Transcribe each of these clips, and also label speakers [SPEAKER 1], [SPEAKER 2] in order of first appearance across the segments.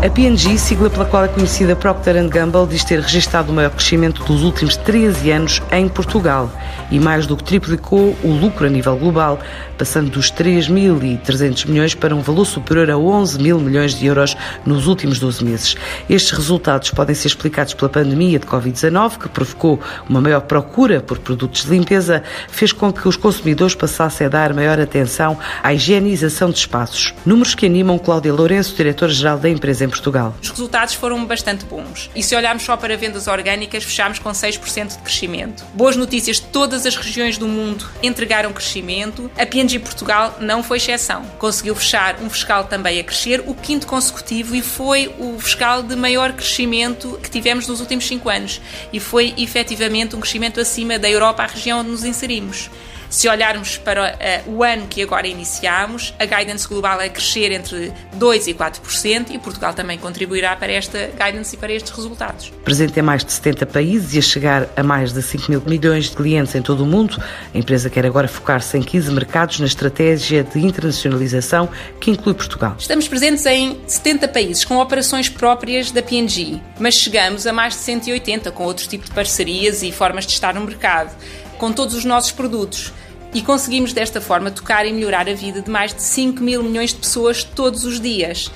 [SPEAKER 1] A P&G, sigla pela qual é conhecida Procter Gamble, diz ter registrado o maior crescimento dos últimos 13 anos em Portugal e mais do que triplicou o lucro a nível global, passando dos 3.300 milhões para um valor superior a 11 mil milhões de euros nos últimos 12 meses. Estes resultados podem ser explicados pela pandemia de Covid-19, que provocou uma maior procura por produtos de limpeza, fez com que os consumidores passassem a dar maior atenção à higienização de espaços. Números que animam Cláudia Lourenço, diretora-geral da empresa em Portugal.
[SPEAKER 2] Os resultados foram bastante bons. E se olharmos só para vendas orgânicas, fechámos com 6% de crescimento. Boas notícias, todas as regiões do mundo entregaram crescimento. A P&G Portugal não foi exceção. Conseguiu fechar um fiscal também a crescer, o quinto consecutivo, e foi o fiscal de maior crescimento que tivemos nos últimos 5 anos. E foi efetivamente um crescimento acima da Europa, a região onde nos inserimos. Se olharmos para uh, o ano que agora iniciamos, a guidance global é crescer entre 2% e 4% e Portugal também contribuirá para esta guidance e para estes resultados.
[SPEAKER 1] Presente em mais de 70 países e a chegar a mais de 5 mil milhões de clientes em todo o mundo, a empresa quer agora focar-se em 15 mercados na estratégia de internacionalização que inclui Portugal.
[SPEAKER 2] Estamos presentes em 70 países com operações próprias da P&G, mas chegamos a mais de 180 com outros tipos de parcerias e formas de estar no mercado com todos os nossos produtos. E conseguimos desta forma tocar e melhorar a vida de mais de 5 mil milhões de pessoas todos os dias.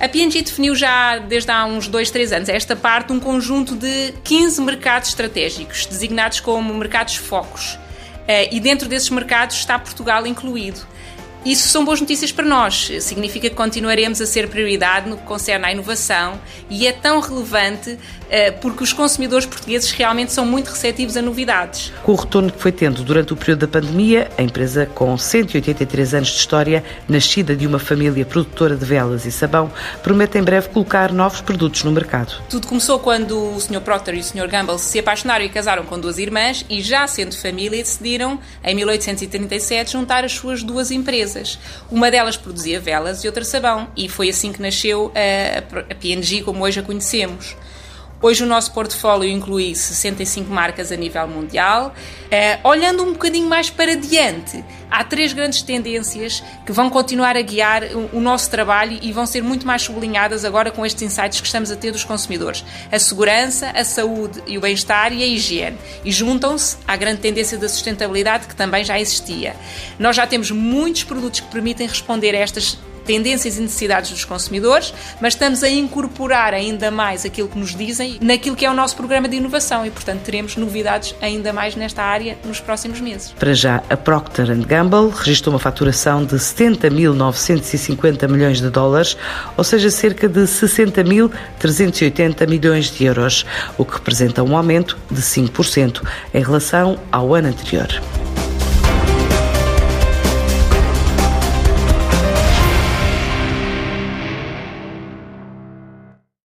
[SPEAKER 2] A P&G definiu já desde há uns 2, 3 anos esta parte um conjunto de 15 mercados estratégicos, designados como mercados focos. Eh, e dentro desses mercados está Portugal incluído. Isso são boas notícias para nós. Significa que continuaremos a ser prioridade no que concerne à inovação e é tão relevante uh, porque os consumidores portugueses realmente são muito receptivos a novidades.
[SPEAKER 1] Com o retorno que foi tendo durante o período da pandemia, a empresa, com 183 anos de história, nascida de uma família produtora de velas e sabão, promete em breve colocar novos produtos no mercado.
[SPEAKER 2] Tudo começou quando o Sr. Procter e o Sr. Gamble se apaixonaram e casaram com duas irmãs e, já sendo família, decidiram, em 1837, juntar as suas duas empresas empresas. Uma delas produzia velas e outra sabão, e foi assim que nasceu a, a P&G como hoje a conhecemos. Hoje o nosso portfólio inclui 65 marcas a nível mundial. Uh, olhando um bocadinho mais para diante, há três grandes tendências que vão continuar a guiar o, o, nosso trabalho e vão ser muito mais sublinhadas agora com estes insights que estamos a ter dos consumidores: a segurança, a saúde e o bem-estar e a higiene. E juntam-se à grande tendência da sustentabilidade que também já existia. Nós já temos muitos produtos que permitem responder a estas tendências e necessidades dos consumidores, mas estamos a incorporar ainda mais aquilo que nos dizem naquilo que é o nosso programa de inovação e, portanto, teremos novidades ainda mais nesta área nos próximos meses.
[SPEAKER 1] Para já, a Procter Gamble registrou uma faturação de 70.950 milhões de dólares, ou seja, cerca de 60.380 milhões de euros, o que representa um aumento de 5% em relação ao ano anterior.